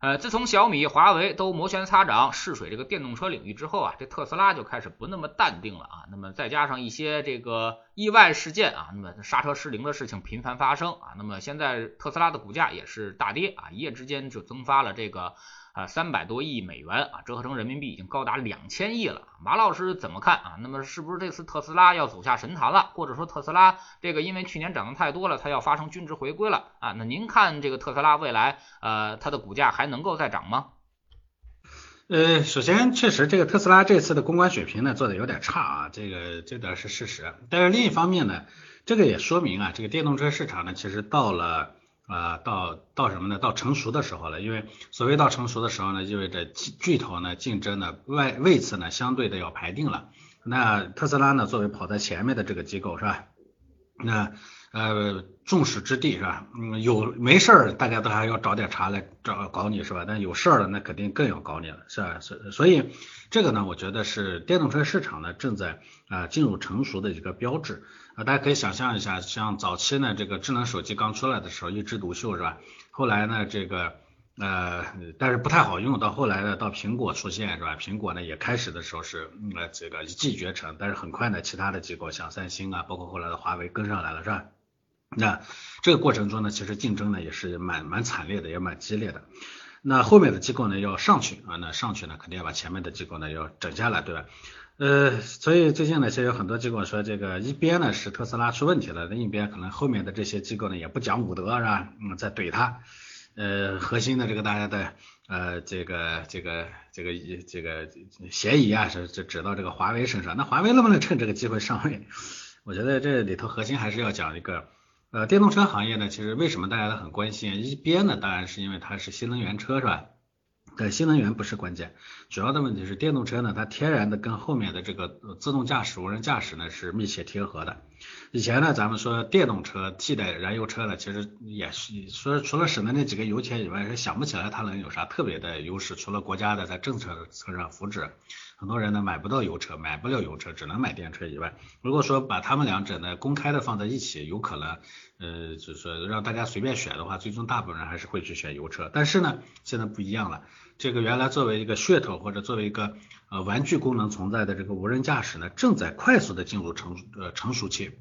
呃，自从小米、华为都摩拳擦掌试水这个电动车领域之后啊，这特斯拉就开始不那么淡定了啊。那么再加上一些这个意外事件啊，那么刹车失灵的事情频繁发生啊，那么现在特斯拉的股价也是大跌啊，一夜之间就增发了这个。啊，三百多亿美元啊，折合成人民币已经高达两千亿了。马老师怎么看啊？那么是不是这次特斯拉要走下神坛了？或者说特斯拉这个因为去年涨得太多了，它要发生均值回归了啊？那您看这个特斯拉未来呃它的股价还能够再涨吗？呃，首先确实这个特斯拉这次的公关水平呢做的有点差啊，这个这点是事实。但是另一方面呢，这个也说明啊，这个电动车市场呢其实到了。啊，到到什么呢？到成熟的时候了，因为所谓到成熟的时候呢，意味着巨头呢竞争呢位位次呢相对的要排定了。那特斯拉呢作为跑在前面的这个机构是吧？那呃众矢之的是吧？嗯，有没事儿大家都还要找点茬来找搞你是吧？但有事儿了那肯定更要搞你了是吧？所所以这个呢，我觉得是电动车市场呢正在啊进入成熟的一个标志。啊，大家可以想象一下，像早期呢，这个智能手机刚出来的时候一枝独秀是吧？后来呢，这个呃，但是不太好用，到后来呢，到苹果出现是吧？苹果呢也开始的时候是呃这个一骑绝尘，但是很快呢，其他的机构像三星啊，包括后来的华为跟上来了是吧？那这个过程中呢，其实竞争呢也是蛮蛮惨烈的，也蛮激烈的。那后面的机构呢要上去啊，那上去呢肯定要把前面的机构呢要整下来，对吧？呃，所以最近呢，其实有很多机构说，这个一边呢是特斯拉出问题了，另一边可能后面的这些机构呢也不讲武德，是吧？嗯，在怼他。呃，核心的这个大家的呃这个这个这个这个嫌疑啊，是是指到这个华为身上。那华为能不能趁这个机会上位？我觉得这里头核心还是要讲一个，呃，电动车行业呢，其实为什么大家都很关心？一边呢，当然是因为它是新能源车，是吧？对，新能源不是关键，主要的问题是电动车呢，它天然的跟后面的这个自动驾驶、无人驾驶呢是密切贴合的。以前呢，咱们说电动车替代燃油车呢，其实也是说除了省的那几个油钱以外，是想不起来它能有啥特别的优势，除了国家的在政策侧上扶持。很多人呢买不到油车，买不了油车，只能买电车以外，如果说把他们两者呢公开的放在一起，有可能，呃，就是说让大家随便选的话，最终大部分人还是会去选油车。但是呢，现在不一样了，这个原来作为一个噱头或者作为一个呃玩具功能存在的这个无人驾驶呢，正在快速的进入成呃成熟期，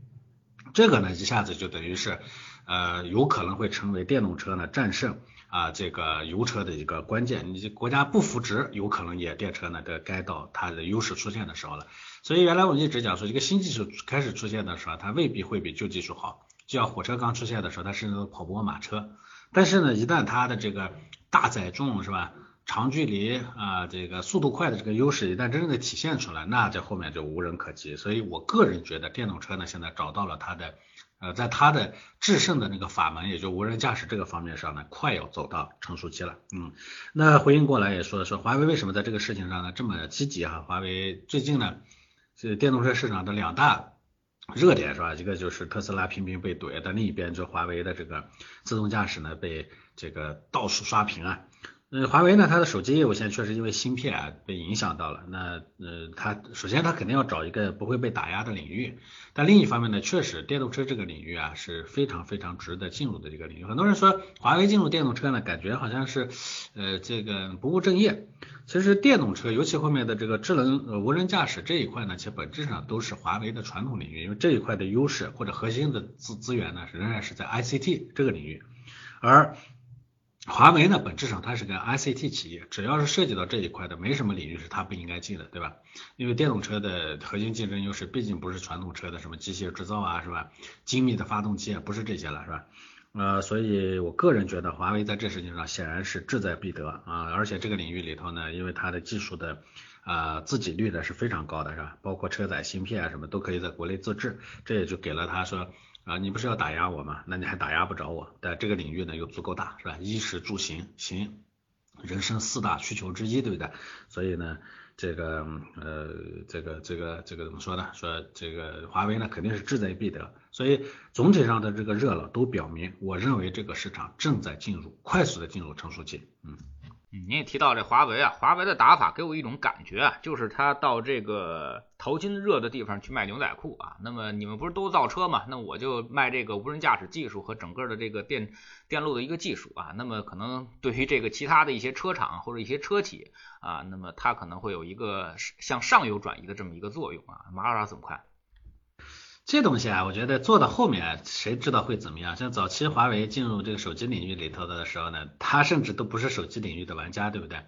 这个呢一下子就等于是呃有可能会成为电动车呢战胜。啊，这个油车的一个关键，你国家不扶植，有可能也电车呢，这该到它的优势出现的时候了。所以原来我一直讲说，一个新技术开始出现的时候，它未必会比旧技术好。就像火车刚出现的时候，它甚至都跑不过马车。但是呢，一旦它的这个大载重是吧，长距离啊，这个速度快的这个优势一旦真正的体现出来，那这后面就无人可及。所以我个人觉得，电动车呢，现在找到了它的。呃，在它的制胜的那个法门，也就无人驾驶这个方面上呢，快要走到成熟期了。嗯，那回应过来也说说，华为为什么在这个事情上呢这么积极哈？华为最近呢，是电动车市场的两大热点是吧？一个就是特斯拉频频被怼，但另一边就华为的这个自动驾驶呢被这个到处刷屏啊。呃，华为呢，它的手机业务现在确实因为芯片啊被影响到了。那呃，它首先它肯定要找一个不会被打压的领域，但另一方面呢，确实电动车这个领域啊是非常非常值得进入的一个领域。很多人说华为进入电动车呢，感觉好像是呃这个不务正业。其实电动车，尤其后面的这个智能呃无人驾驶这一块呢，其实本质上都是华为的传统领域，因为这一块的优势或者核心的资资源呢，仍然是在 ICT 这个领域，而。华为呢，本质上它是个 ICT 企业，只要是涉及到这一块的，没什么领域是它不应该进的，对吧？因为电动车的核心竞争优势毕竟不是传统车的什么机械制造啊，是吧？精密的发动机啊，不是这些了，是吧？呃，所以我个人觉得华为在这事情上显然是志在必得啊，而且这个领域里头呢，因为它的技术的啊自给率呢是非常高的，是吧？包括车载芯片啊什么都可以在国内自制，这也就给了他说。啊，你不是要打压我吗？那你还打压不着我。但这个领域呢又足够大，是吧？衣食住行，行，人生四大需求之一，对不对？所以呢，这个呃，这个这个这个怎么说呢？说这个华为呢肯定是志在必得。所以总体上的这个热闹都表明，我认为这个市场正在进入快速的进入成熟期。嗯。嗯，您也提到这华为啊，华为的打法给我一种感觉啊，就是他到这个淘金热的地方去卖牛仔裤啊。那么你们不是都造车嘛？那我就卖这个无人驾驶技术和整个的这个电电路的一个技术啊。那么可能对于这个其他的一些车厂或者一些车企啊，那么它可能会有一个向上游转移的这么一个作用啊。马老师怎么看？这东西啊，我觉得做到后面，谁知道会怎么样？像早期华为进入这个手机领域里头的时候呢，他甚至都不是手机领域的玩家，对不对？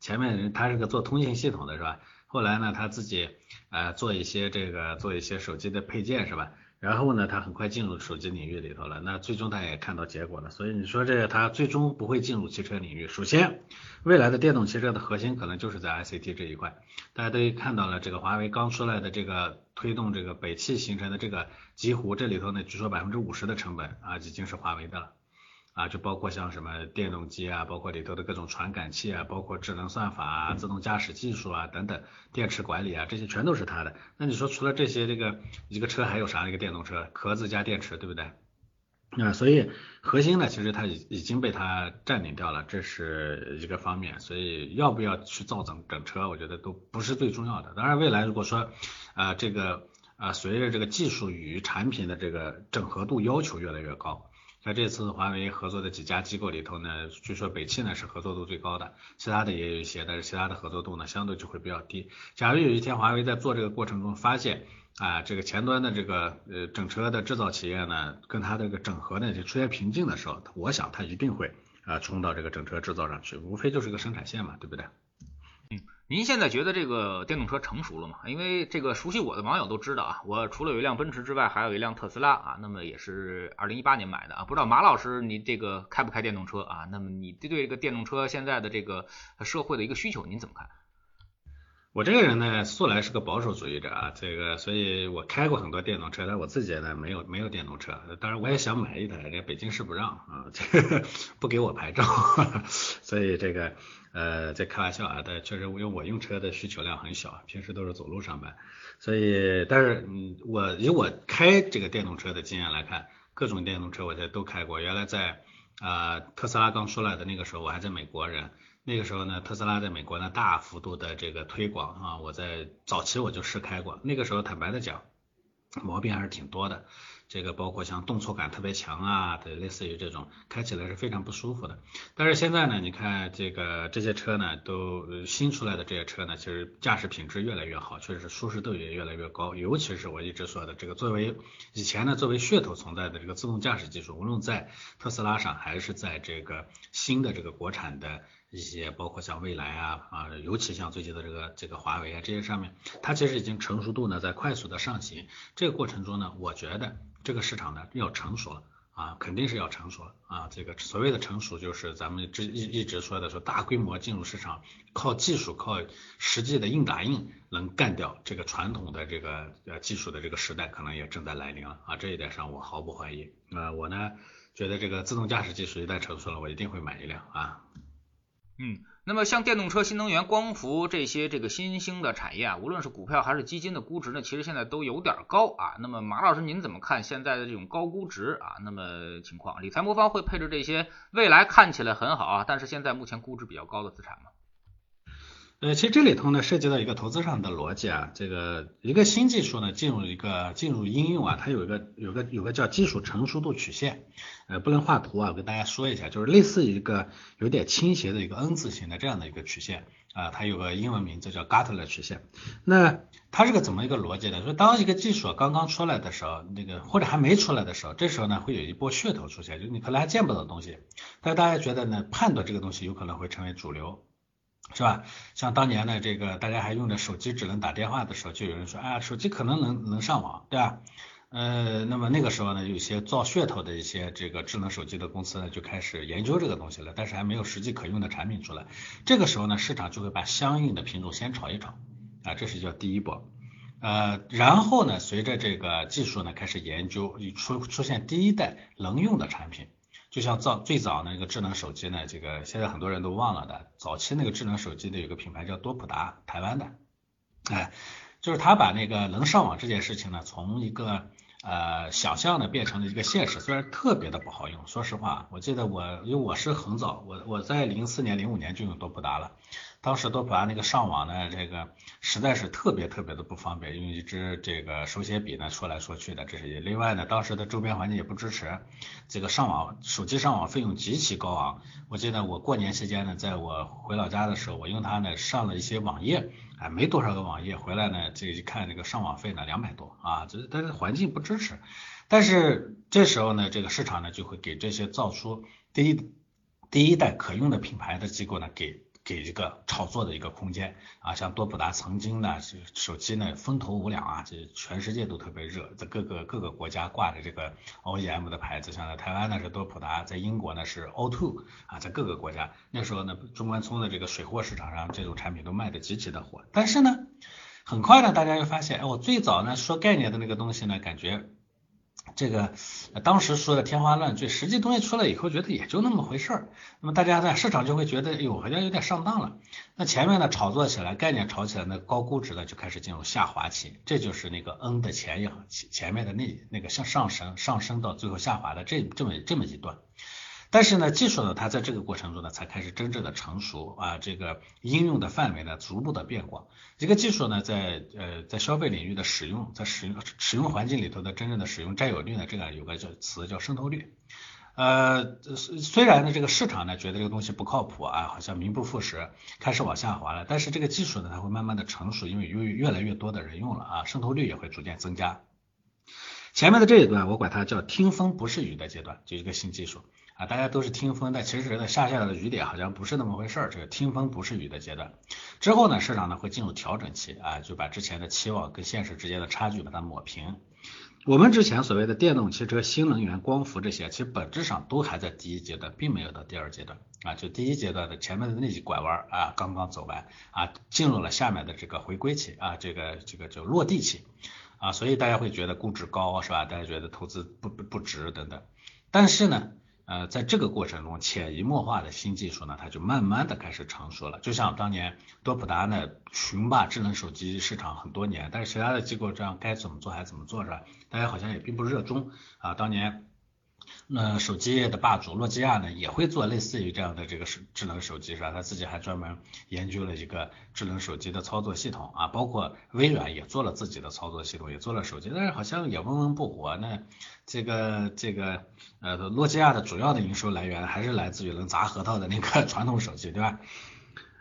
前面他是个做通信系统的，是吧？后来呢，他自己呃做一些这个做一些手机的配件，是吧？然后呢，他很快进入手机领域里头了，那最终他也看到结果了。所以你说这个他最终不会进入汽车领域。首先，未来的电动汽车的核心可能就是在 ICT 这一块。大家都看到了，这个华为刚出来的这个推动这个北汽形成的这个极狐，这里头呢，据说百分之五十的成本啊，已经是华为的了。啊，就包括像什么电动机啊，包括里头的各种传感器啊，包括智能算法啊、自动驾驶技术啊等等，电池管理啊，这些全都是它的。那你说除了这些，这个一个车还有啥？一个电动车壳子加电池，对不对？啊，所以核心呢，其实它已已经被它占领掉了，这是一个方面。所以要不要去造整整车，我觉得都不是最重要的。当然，未来如果说啊这个啊随着这个技术与产品的这个整合度要求越来越高。在这次华为合作的几家机构里头呢，据说北汽呢是合作度最高的，其他的也有一些，但是其他的合作度呢相对就会比较低。假如有一天华为在做这个过程中发现啊，这个前端的这个呃整车的制造企业呢，跟它这个整合呢就出现瓶颈的时候，我想它一定会啊冲到这个整车制造上去，无非就是个生产线嘛，对不对？您现在觉得这个电动车成熟了吗？因为这个熟悉我的网友都知道啊，我除了有一辆奔驰之外，还有一辆特斯拉啊，那么也是二零一八年买的啊。不知道马老师你这个开不开电动车啊？那么你对这个电动车现在的这个社会的一个需求，您怎么看？我这个人呢，素来是个保守主义者啊，这个，所以我开过很多电动车，但我自己呢没有没有电动车，当然我也想买一台，这北京市不让啊，这个 不给我牌照，所以这个呃在开玩笑啊，但确实因为我用车的需求量很小，平时都是走路上班，所以但是嗯我以我开这个电动车的经验来看，各种电动车我在都开过，原来在啊特斯拉刚出来的那个时候，我还在美国人。那个时候呢，特斯拉在美国呢大幅度的这个推广啊，我在早期我就试开过，那个时候坦白的讲，毛病还是挺多的，这个包括像动挫感特别强啊，对，类似于这种开起来是非常不舒服的。但是现在呢，你看这个这些车呢，都新出来的这些车呢，其实驾驶品质越来越好，确实舒适度也越来越高。尤其是我一直说的这个，作为以前呢作为噱头存在的这个自动驾驶技术，无论在特斯拉上还是在这个新的这个国产的。一些包括像蔚来啊啊，尤其像最近的这个这个华为啊这些上面，它其实已经成熟度呢在快速的上行。这个过程中呢，我觉得这个市场呢要成熟了啊，肯定是要成熟了啊。这个所谓的成熟，就是咱们之一一直说的说大规模进入市场，靠技术靠实际的硬打硬能干掉这个传统的这个呃技术的这个时代，可能也正在来临了啊。这一点上我毫不怀疑啊。我呢觉得这个自动驾驶技术一旦成熟了，我一定会买一辆啊。嗯，那么像电动车、新能源、光伏这些这个新兴的产业啊，无论是股票还是基金的估值呢，其实现在都有点高啊。那么马老师您怎么看现在的这种高估值啊？那么情况，理财魔方会配置这些未来看起来很好啊，但是现在目前估值比较高的资产吗？呃，其实这里头呢涉及到一个投资上的逻辑啊，这个一个新技术呢进入一个进入应用啊，它有一个有个有个叫技术成熟度曲线，呃，不能画图啊，我跟大家说一下，就是类似一个有点倾斜的一个 N 字形的这样的一个曲线啊，它有个英文名字叫 Gartner 曲线。那它是个怎么一个逻辑呢？说当一个技术刚刚出来的时候，那个或者还没出来的时候，这时候呢会有一波噱头出现，就你可能还见不到东西，但是大家觉得呢判断这个东西有可能会成为主流。是吧？像当年呢这个大家还用着手机只能打电话的时候，就有人说，啊，手机可能能能上网，对吧？呃，那么那个时候呢，有些造噱头的一些这个智能手机的公司呢，就开始研究这个东西了，但是还没有实际可用的产品出来。这个时候呢，市场就会把相应的品种先炒一炒，啊，这是叫第一波。呃，然后呢，随着这个技术呢开始研究，出出现第一代能用的产品。就像早最早那个智能手机呢，这个现在很多人都忘了的，早期那个智能手机的有个品牌叫多普达，台湾的，哎，就是他把那个能上网这件事情呢，从一个呃想象呢变成了一个现实，虽然特别的不好用。说实话，我记得我因为我是很早，我我在零四年零五年就用多普达了。当时多普达那个上网呢，这个实在是特别特别的不方便，用一支这个手写笔呢说来说去的，这是一。另外呢，当时的周边环境也不支持，这个上网手机上网费用极其高昂。我记得我过年期间呢，在我回老家的时候，我用它呢上了一些网页，哎，没多少个网页，回来呢这一看这个上网费呢两百多啊，这但是环境不支持。但是这时候呢，这个市场呢就会给这些造出第一第一代可用的品牌的机构呢给。给一个炒作的一个空间啊，像多普达曾经呢，是手机呢风头无两啊，这全世界都特别热，在各个各个国家挂着这个 OEM 的牌子，像在台湾呢是多普达，在英国呢是 O2 啊，在各个国家那时候呢，中关村的这个水货市场上，这种产品都卖的极其的火。但是呢，很快呢，大家就发现，哎，我最早呢说概念的那个东西呢，感觉。这个当时说的天花乱坠，实际东西出来以后，觉得也就那么回事儿。那么大家在市场就会觉得，哎呦，好像有点上当了。那前面呢炒作起来，概念炒起来，那高估值的就开始进入下滑期，这就是那个 N 的前一前面的那那个向上升上升到最后下滑的这这么这么一段。但是呢，技术呢，它在这个过程中呢，才开始真正的成熟啊，这个应用的范围呢，逐步的变广。一个技术呢，在呃，在消费领域的使用，在使用使用环境里头的真正的使用占有率呢，这个有个叫词叫渗透率。呃，虽然呢，这个市场呢觉得这个东西不靠谱啊，好像名不副实，开始往下滑了。但是这个技术呢，它会慢慢的成熟，因为越越来越多的人用了啊，渗透率也会逐渐增加。前面的这一段，我管它叫听风不是雨的阶段，就一个新技术。啊，大家都是听风，但其实呢，下下来的雨点好像不是那么回事儿。这个听风不是雨的阶段之后呢，市场呢会进入调整期啊，就把之前的期望跟现实之间的差距把它抹平。我们之前所谓的电动汽车、新能源、光伏这些，其实本质上都还在第一阶段，并没有到第二阶段啊。就第一阶段的前面的那几拐弯啊，刚刚走完啊，进入了下面的这个回归期啊，这个这个就落地期啊，所以大家会觉得估值高是吧？大家觉得投资不不不值等等，但是呢。呃，在这个过程中，潜移默化的新技术呢，它就慢慢的开始成熟了。就像当年多普达呢，雄霸智能手机市场很多年，但是其他的机构这样该怎么做还怎么做是吧？大家好像也并不热衷啊。当年。那手机业的霸主诺基亚呢，也会做类似于这样的这个手智能手机是吧？他自己还专门研究了一个智能手机的操作系统啊，包括微软也做了自己的操作系统，也做了手机，但是好像也温温不火。那这个这个呃，诺基亚的主要的营收来源还是来自于能砸核桃的那个 传统手机，对吧？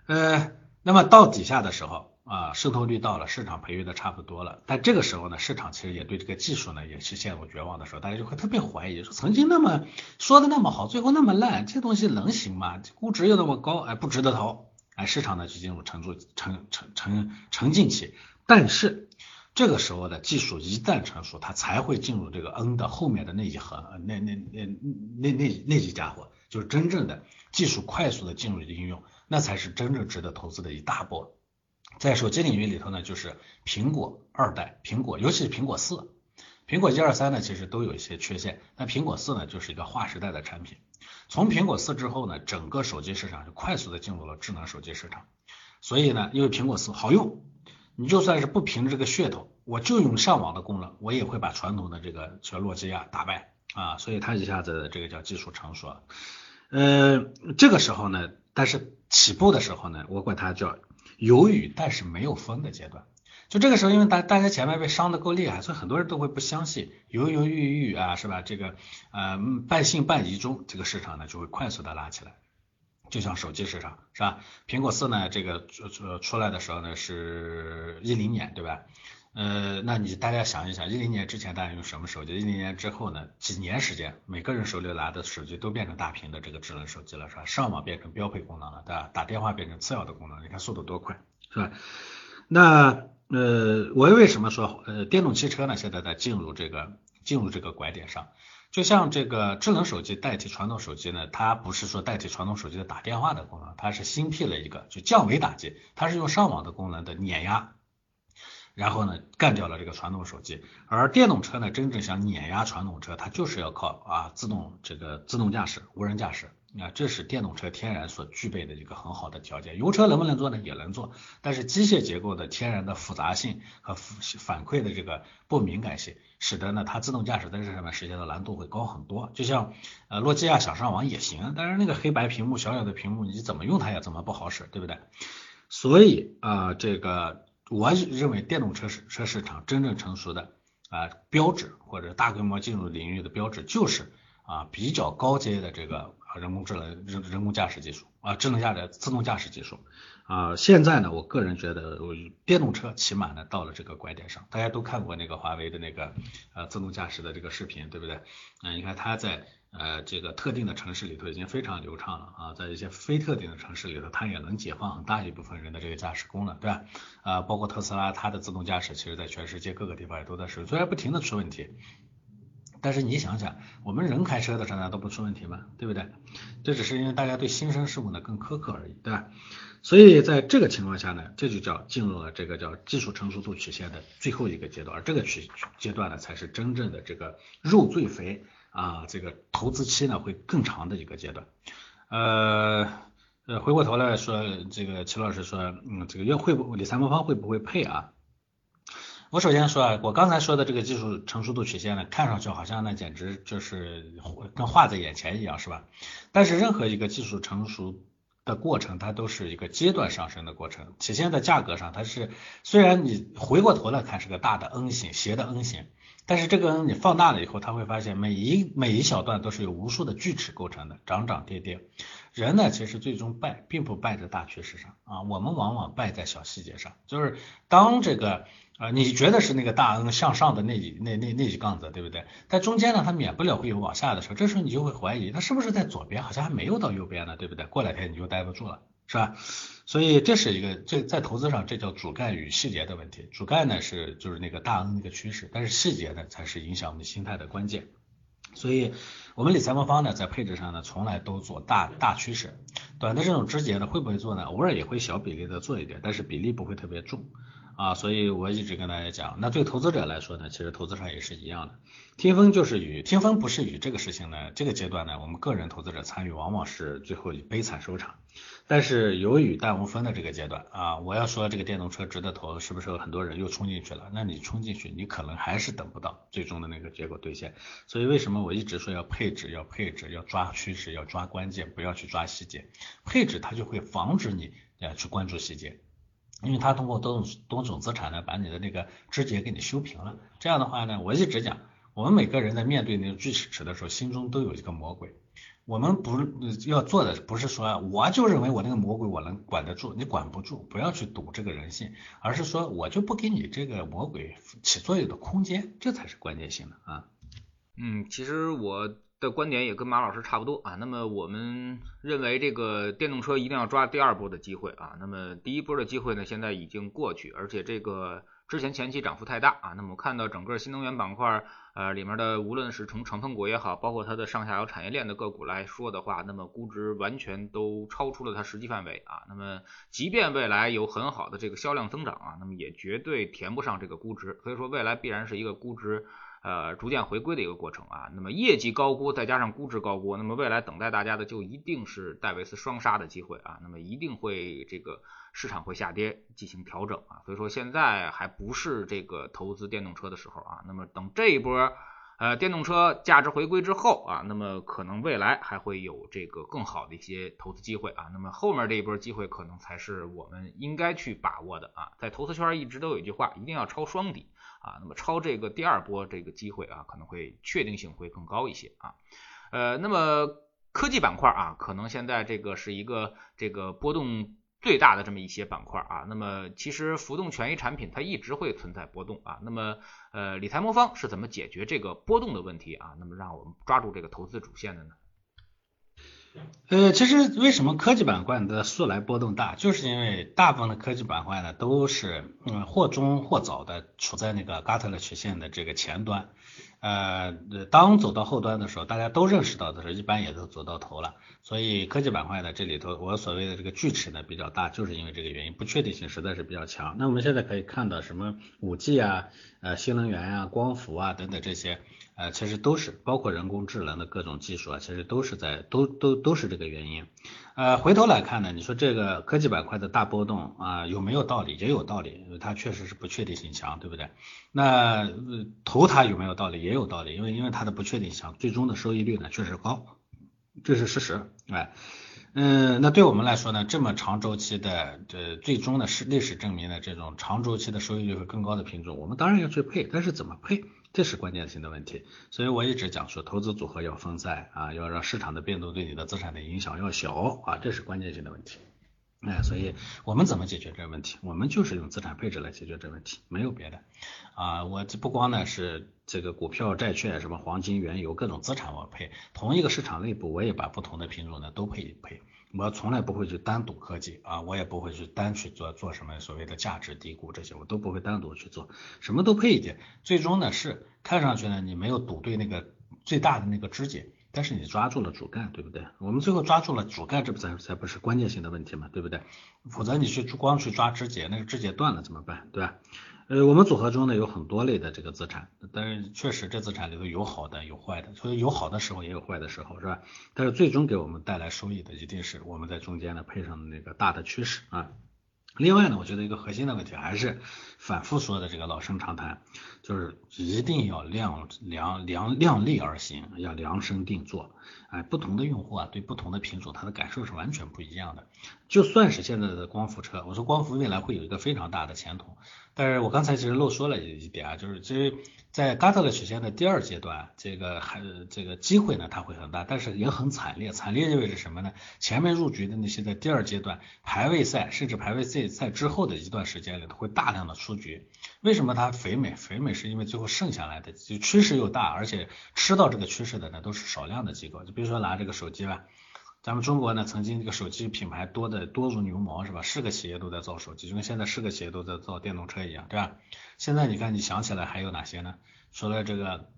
呃，那么到底下的时候。啊，渗透率到了，市场培育的差不多了，但这个时候呢，市场其实也对这个技术呢也是陷入绝望的时候，大家就会特别怀疑，说曾经那么说的那么好，最后那么烂，这东西能行吗？估值又那么高，哎，不值得投，哎，市场呢就进入沉住沉沉沉沉静期。但是这个时候的技术一旦成熟，它才会进入这个 N 的后面的那一行，那那那那那那几家伙，就是真正的技术快速的进入应用，那才是真正值得投资的一大波。在手机领域里头呢，就是苹果二代，苹果尤其是苹果四，苹果一二三呢其实都有一些缺陷，那苹果四呢就是一个划时代的产品。从苹果四之后呢，整个手机市场就快速的进入了智能手机市场。所以呢，因为苹果四好用，你就算是不凭这个噱头，我就用上网的功能，我也会把传统的这个叫诺基亚打败啊。所以它一下子这个叫技术成熟了。呃，这个时候呢，但是起步的时候呢，我管它叫。有雨但是没有风的阶段，就这个时候，因为大大家前面被伤的够厉害，所以很多人都会不相信，犹犹豫豫啊，是吧？这个呃半信半疑中，这个市场呢就会快速的拉起来，就像手机市场是吧？苹果四呢这个出出出来的时候呢是一零年对吧？呃，那你大家想一想，一零年之前大家用什么手机？一零年之后呢？几年时间，每个人手里拿的手机都变成大屏的这个智能手机了，是吧？上网变成标配功能了，对吧？打电话变成次要的功能，你看速度多快，是吧？那呃，我为什么说呃电动汽车呢？现在在进入这个进入这个拐点上，就像这个智能手机代替传统手机呢，它不是说代替传统手机的打电话的功能，它是新辟了一个就降维打击，它是用上网的功能的碾压。然后呢，干掉了这个传统手机，而电动车呢，真正想碾压传统车，它就是要靠啊自动这个自动驾驶、无人驾驶啊，这是电动车天然所具备的一个很好的条件。油车能不能做呢？也能做，但是机械结构的天然的复杂性和反馈的这个不敏感性，使得呢它自动驾驶在这上面实现的难度会高很多。就像呃诺基亚想上网也行，但是那个黑白屏幕小小的屏幕，你怎么用它也怎么不好使，对不对？所以啊，这个我认为电动车市车市场真正成熟的啊标志或者大规模进入领域的标志就是啊比较高阶的这个。人工智能、人人工驾驶技术啊，智能驾驶、自动驾驶技术啊，现在呢，我个人觉得，我电动车起码呢到了这个拐点上。大家都看过那个华为的那个呃自动驾驶的这个视频，对不对？嗯，你看它在呃这个特定的城市里头已经非常流畅了啊，在一些非特定的城市里头，它也能解放很大一部分人的这个驾驶功能，对吧？啊，包括特斯拉，它的自动驾驶其实在全世界各个地方也都在使用，虽然不停的出问题。但是你想想，我们人开车的时候难道不出问题吗？对不对？这只是因为大家对新生事物呢更苛刻而已，对吧？所以在这个情况下呢，这就叫进入了这个叫技术成熟度曲线的最后一个阶段，而这个曲阶段呢，才是真正的这个肉最肥啊，这个投资期呢会更长的一个阶段。呃呃，回过头来说，这个齐老师说，嗯，这个要会不理财魔方会不会配啊？我首先说啊，我刚才说的这个技术成熟度曲线呢，看上去好像那简直就是跟画在眼前一样，是吧？但是任何一个技术成熟的过程，它都是一个阶段上升的过程，体现在价格上，它是虽然你回过头来看是个大的 N 型斜的 N 型，但是这个你放大了以后，他会发现每一每一小段都是由无数的锯齿构成的，涨涨跌跌。人呢，其实最终败并不败在大趋势上啊，我们往往败在小细节上，就是当这个。啊，你觉得是那个大 N 向上的那几那那那几杠子，对不对？在中间呢，它免不了会有往下的时候，这时候你就会怀疑它是不是在左边，好像还没有到右边呢，对不对？过两天你就待不住了，是吧？所以这是一个这在投资上这叫主干与细节的问题。主干呢是就是那个大 N 那个趋势，但是细节呢才是影响我们心态的关键。所以我们理财魔方呢在配置上呢从来都做大大趋势，短的这种枝节呢会不会做呢？偶尔也会小比例的做一点，但是比例不会特别重。啊，所以我一直跟大家讲，那对投资者来说呢，其实投资上也是一样的。听风就是雨，听风不是雨，这个事情呢，这个阶段呢，我们个人投资者参与往往是最后以悲惨收场。但是有雨但无风的这个阶段啊，我要说这个电动车值得投，是不是有很多人又冲进去了？那你冲进去，你可能还是等不到最终的那个结果兑现。所以为什么我一直说要配置，要配置，要抓趋势，要抓关键，不要去抓细节。配置它就会防止你啊去关注细节。因为他通过多种多种资产呢，把你的那个枝节给你修平了。这样的话呢，我一直讲，我们每个人在面对那个锯齿的时候，心中都有一个魔鬼。我们不要做的不是说，我就认为我那个魔鬼我能管得住，你管不住，不要去赌这个人性，而是说我就不给你这个魔鬼起作用的空间，这才是关键性的啊。嗯，其实我。的观点也跟马老师差不多啊。那么我们认为这个电动车一定要抓第二波的机会啊。那么第一波的机会呢，现在已经过去，而且这个之前前期涨幅太大啊。那么我看到整个新能源板块呃里面的，无论是从成分股也好，包括它的上下游产业链的个股来说的话，那么估值完全都超出了它实际范围啊。那么即便未来有很好的这个销量增长啊，那么也绝对填不上这个估值。所以说未来必然是一个估值。呃，逐渐回归的一个过程啊，那么业绩高估，再加上估值高估，那么未来等待大家的就一定是戴维斯双杀的机会啊，那么一定会这个市场会下跌进行调整啊，所以说现在还不是这个投资电动车的时候啊，那么等这一波呃电动车价值回归之后啊，那么可能未来还会有这个更好的一些投资机会啊，那么后面这一波机会可能才是我们应该去把握的啊，在投资圈一直都有一句话，一定要抄双底。啊，那么超这个第二波这个机会啊，可能会确定性会更高一些啊。呃，那么科技板块啊，可能现在这个是一个这个波动最大的这么一些板块啊。那么其实浮动权益产品它一直会存在波动啊。那么呃，理财魔方是怎么解决这个波动的问题啊？那么让我们抓住这个投资主线的呢？呃，其实为什么科技板块的素来波动大，就是因为大部分的科技板块呢都是嗯或中或早的处在那个嘎特勒曲线的这个前端，呃，当走到后端的时候，大家都认识到的时候，一般也都走到头了。所以科技板块呢这里头，我所谓的这个锯齿呢比较大，就是因为这个原因，不确定性实在是比较强。那我们现在可以看到什么五 G 啊，呃，新能源啊，光伏啊等等这些。呃，其实都是包括人工智能的各种技术啊，其实都是在都都都是这个原因。呃，回头来看呢，你说这个科技板块的大波动啊，有没有道理？也有道理，它确实是不确定性强，对不对？那投它有没有道理？也有道理，因为因为它的不确定性强，最终的收益率呢确实高，这是事实，哎。嗯，那对我们来说呢，这么长周期的，这最终的是历史证明的这种长周期的收益率会更高的品种，我们当然要去配，但是怎么配，这是关键性的问题。所以我一直讲说，投资组合要分散啊，要让市场的变动对你的资产的影响要小啊，这是关键性的问题。哎，所以我们怎么解决这个问题？我们就是用资产配置来解决这个问题，没有别的。啊，我这不光呢是这个股票、债券、什么黄金、原油各种资产我配，同一个市场内部我也把不同的品种呢都配一配。我从来不会去单独科技啊，我也不会去单去做做什么所谓的价值低估这些，我都不会单独去做，什么都配一点。最终呢是看上去呢你没有赌对那个最大的那个支节。但是你抓住了主干，对不对？我们最后抓住了主干，这不才才不是关键性的问题嘛，对不对？否则你去光去抓枝节，那个枝节断了怎么办，对吧？呃，我们组合中呢有很多类的这个资产，但是确实这资产里头有好的有坏的，所以有好的时候也有坏的时候，是吧？但是最终给我们带来收益的一定是我们在中间呢配上的那个大的趋势啊。另外呢，我觉得一个核心的问题还是反复说的这个老生常谈，就是一定要量量量量力而行，要量身定做。哎，不同的用户啊，对不同的品种，他的感受是完全不一样的。就算是现在的光伏车，我说光伏未来会有一个非常大的前途，但是我刚才其实漏说了一点啊，就是其实。在嘎特勒曲线的第二阶段，这个还这个机会呢，它会很大，但是也很惨烈。惨烈意味着什么呢？前面入局的那些在第二阶段排位赛，甚至排位赛赛之后的一段时间里，会大量的出局。为什么它肥美？肥美是因为最后剩下来的就趋势又大，而且吃到这个趋势的呢，都是少量的机构。就比如说拿这个手机吧。咱们中国呢，曾经这个手机品牌多的多如牛毛，是吧？是个企业都在造手机，就跟现在是个企业都在造电动车一样，对吧？现在你看，你想起来还有哪些呢？除了这个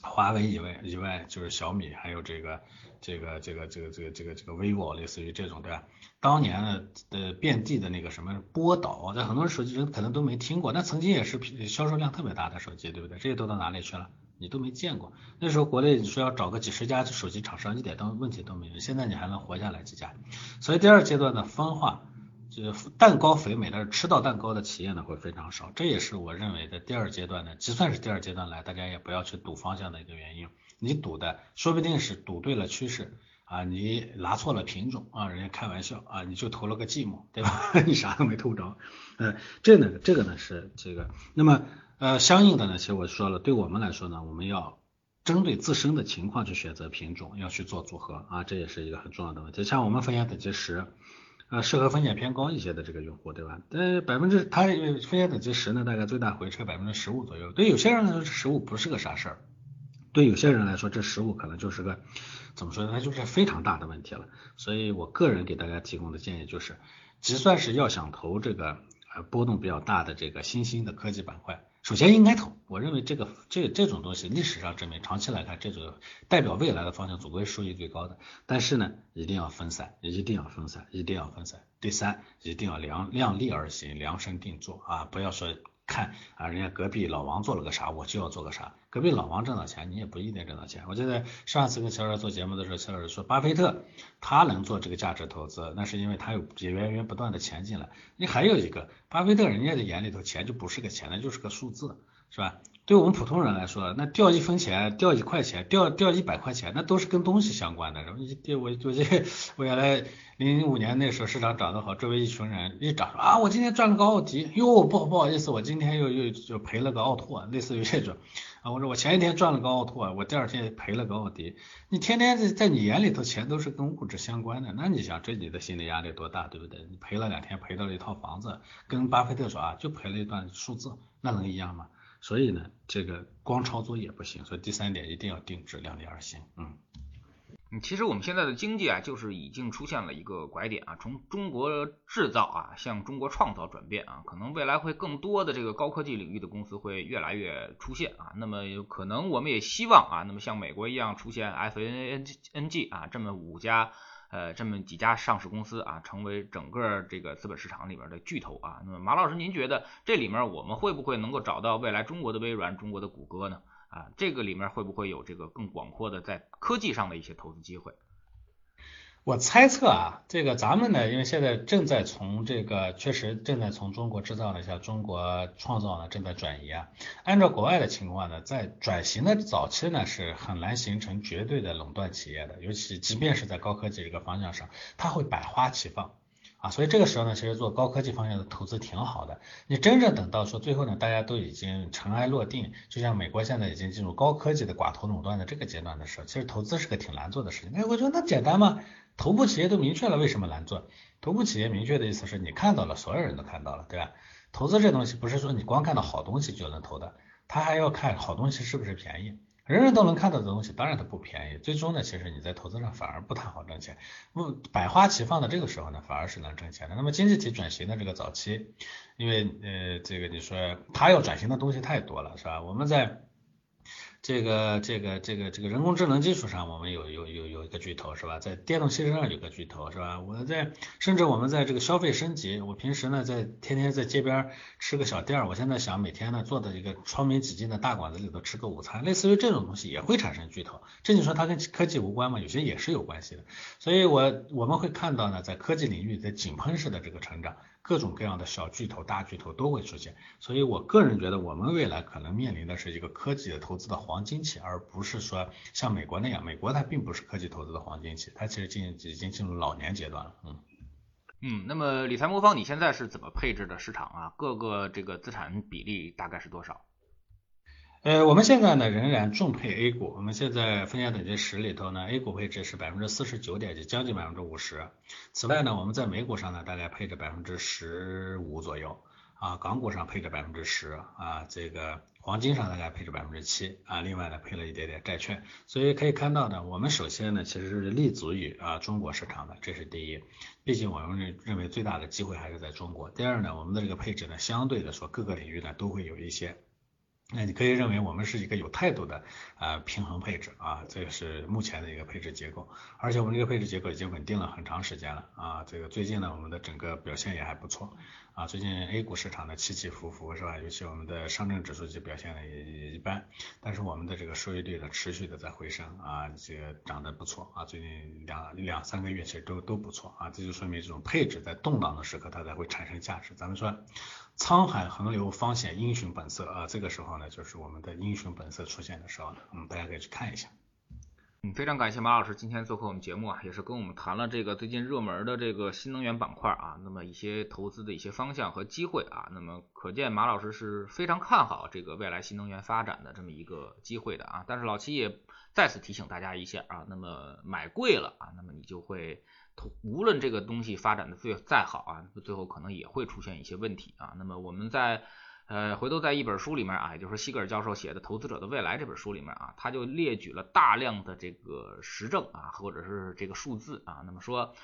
华为以外，以外就是小米，还有这个这个这个这个这个这个这个 vivo，类似于这种，对吧？当年呢的遍地的那个什么波导，在很多手机人可能都没听过，那曾经也是销售量特别大的手机，对不对？这些都到哪里去了？你都没见过，那时候国内你说要找个几十家手机厂商，一点都问题都没有。现在你还能活下来几家？所以第二阶段的分化，就蛋糕肥美，但是吃到蛋糕的企业呢会非常少。这也是我认为的第二阶段呢，就算是第二阶段来，大家也不要去赌方向的一个原因。你赌的说不定是赌对了趋势啊，你拿错了品种啊，人家开玩笑啊，你就投了个寂寞，对吧？你啥都没投着。呃，这呢，这个呢是这个，那么。呃，相应的呢，其实我说了，对我们来说呢，我们要针对自身的情况去选择品种，要去做组合啊，这也是一个很重要的问题。像我们风险等级十，呃，适合风险偏高一些的这个用户，对吧？呃，百分之它风险等级十呢，大概最大回撤百分之十五左右。对有些人来说，这十五不是个啥事儿，对有些人来说，这十五可能就是个怎么说呢？它就是非常大的问题了。所以我个人给大家提供的建议就是，就算是要想投这个呃波动比较大的这个新兴的科技板块。首先应该投，我认为这个这这种东西历史上证明，长期来看，这种代表未来的方向，总归收益最高的。但是呢，一定要分散，一定要分散，一定要分散。第三，一定要量量力而行，量身定做啊，不要说。看啊，人家隔壁老王做了个啥，我就要做个啥。隔壁老王挣到钱，你也不一定挣到钱。我记得上次跟乔老师做节目的时候，乔老师说，巴菲特他能做这个价值投资，那是因为他有源源不断的钱进来。你还有一个，巴菲特人家的眼里头，钱就不是个钱，那就是个数字，是吧？对我们普通人来说，那掉一分钱，掉一块钱，掉掉一百块钱，那都是跟东西相关的。然后一，我我这我原来零五年那时候市场涨得好，周围一群人一涨说啊，我今天赚了个奥迪，哟不不好意思，我今天又又就赔了个奥拓，类似于这种啊。我说我前一天赚了个奥拓，我第二天赔了个奥迪。你天天在在你眼里头钱都是跟物质相关的，那你想这你的心理压力多大，对不对？你赔了两天赔到了一套房子，跟巴菲特说啊，就赔了一段数字，那能一样吗？所以呢，这个光操作也不行，所以第三点一定要定制，量力而行。嗯，嗯，其实我们现在的经济啊，就是已经出现了一个拐点啊，从中国制造啊向中国创造转变啊，可能未来会更多的这个高科技领域的公司会越来越出现啊，那么可能我们也希望啊，那么像美国一样出现 F N N G 啊这么五家。呃，这么几家上市公司啊，成为整个这个资本市场里边的巨头啊。那么马老师，您觉得这里面我们会不会能够找到未来中国的微软、中国的谷歌呢？啊，这个里面会不会有这个更广阔的在科技上的一些投资机会？我猜测啊，这个咱们呢，因为现在正在从这个确实正在从中国制造呢向中国创造呢正在转移啊。按照国外的情况呢，在转型的早期呢是很难形成绝对的垄断企业的，尤其即便是在高科技这个方向上，它会百花齐放。啊，所以这个时候呢，其实做高科技方向的投资挺好的。你真正等到说最后呢，大家都已经尘埃落定，就像美国现在已经进入高科技的寡头垄断的这个阶段的时候，其实投资是个挺难做的事情。哎，我说那简单吗？头部企业都明确了，为什么难做？头部企业明确的意思是你看到了，所有人都看到了，对吧？投资这东西不是说你光看到好东西就能投的，他还要看好东西是不是便宜。人人都能看到的东西，当然它不便宜。最终呢，其实你在投资上反而不太好挣钱。不百花齐放的这个时候呢，反而是能挣钱的。那么经济体转型的这个早期，因为呃这个你说它要转型的东西太多了，是吧？我们在。这个这个这个这个人工智能基础上，我们有有有有一个巨头是吧？在电动汽车上有个巨头是吧？我在甚至我们在这个消费升级，我平时呢在天天在街边吃个小店儿，我现在想每天呢坐在一个窗明几净的大馆子里头吃个午餐，类似于这种东西也会产生巨头。这你说它跟科技无关吗？有些也是有关系的。所以我我们会看到呢，在科技领域在井喷式的这个成长。各种各样的小巨头、大巨头都会出现，所以我个人觉得，我们未来可能面临的是一个科技的投资的黄金期，而不是说像美国那样，美国它并不是科技投资的黄金期，它其实进已经进入老年阶段了。嗯嗯，那么理财魔方，你现在是怎么配置的市场啊？各个这个资产比例大概是多少？呃，我们现在呢仍然重配 A 股，我们现在分享等级十里头呢，A 股配置是百分之四十九点几，将近百分之五十。此外呢，我们在美股上呢大概配置百分之十五左右，啊，港股上配置百分之十，啊，这个黄金上大概配置百分之七，啊，另外呢配了一点点债券。所以可以看到呢，我们首先呢其实是立足于啊中国市场的，这是第一，毕竟我们认认为最大的机会还是在中国。第二呢，我们的这个配置呢相对的说各个领域呢都会有一些。那你可以认为我们是一个有态度的啊平衡配置啊，这个是目前的一个配置结构，而且我们这个配置结构已经稳定了很长时间了啊，这个最近呢我们的整个表现也还不错啊，最近 A 股市场的起起伏伏是吧？尤其我们的上证指数就表现的也一般，但是我们的这个收益率呢持续的在回升啊，这个涨得不错啊，最近两两三个月其实都都不错啊，这就说明这种配置在动荡的时刻它才会产生价值。咱们说。沧海横流，方显英雄本色啊！这个时候呢，就是我们的英雄本色出现的时候了。嗯，大家可以去看一下。嗯，非常感谢马老师今天做客我们节目啊，也是跟我们谈了这个最近热门的这个新能源板块啊，那么一些投资的一些方向和机会啊。那么可见马老师是非常看好这个未来新能源发展的这么一个机会的啊。但是老七也再次提醒大家一下啊，那么买贵了啊，那么你就会。无论这个东西发展的最再好啊，最后可能也会出现一些问题啊。那么我们在呃回头在一本书里面啊，也就是说西格尔教授写的《投资者的未来》这本书里面啊，他就列举了大量的这个实证啊，或者是这个数字啊，那么说。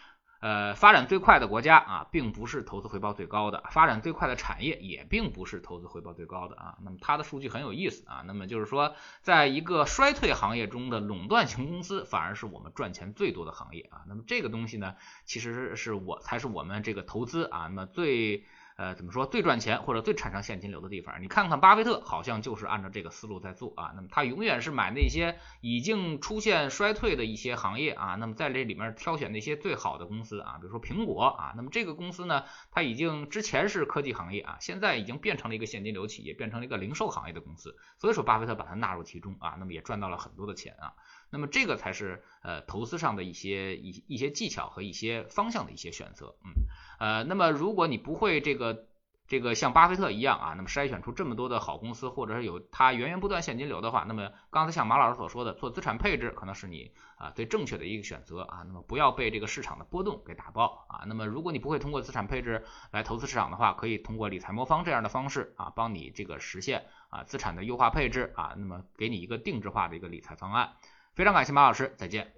呃，发展最快的国家啊，并不是投资回报最高的；发展最快的产业也并不是投资回报最高的啊。那么它的数据很有意思啊。那么就是说，在一个衰退行业中的垄断型公司，反而是我们赚钱最多的行业啊。那么这个东西呢，其实是我才是我们这个投资啊，那么最。呃，怎么说最赚钱或者最产生现金流的地方？你看看巴菲特，好像就是按照这个思路在做啊。那么他永远是买那些已经出现衰退的一些行业啊。那么在这里面挑选那些最好的公司啊，比如说苹果啊。那么这个公司呢，它已经之前是科技行业啊，现在已经变成了一个现金流企业，变成了一个零售行业的公司。所以说巴菲特把它纳入其中啊，那么也赚到了很多的钱啊。那么这个才是呃投资上的一些一一些技巧和一些方向的一些选择，嗯呃，那么如果你不会这个这个像巴菲特一样啊，那么筛选出这么多的好公司，或者是有它源源不断现金流的话，那么刚才像马老师所说的，做资产配置可能是你啊最正确的一个选择啊，那么不要被这个市场的波动给打爆啊。那么如果你不会通过资产配置来投资市场的话，可以通过理财魔方这样的方式啊，帮你这个实现啊资产的优化配置啊，那么给你一个定制化的一个理财方案。非常感谢马老师，再见。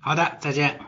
好的，再见。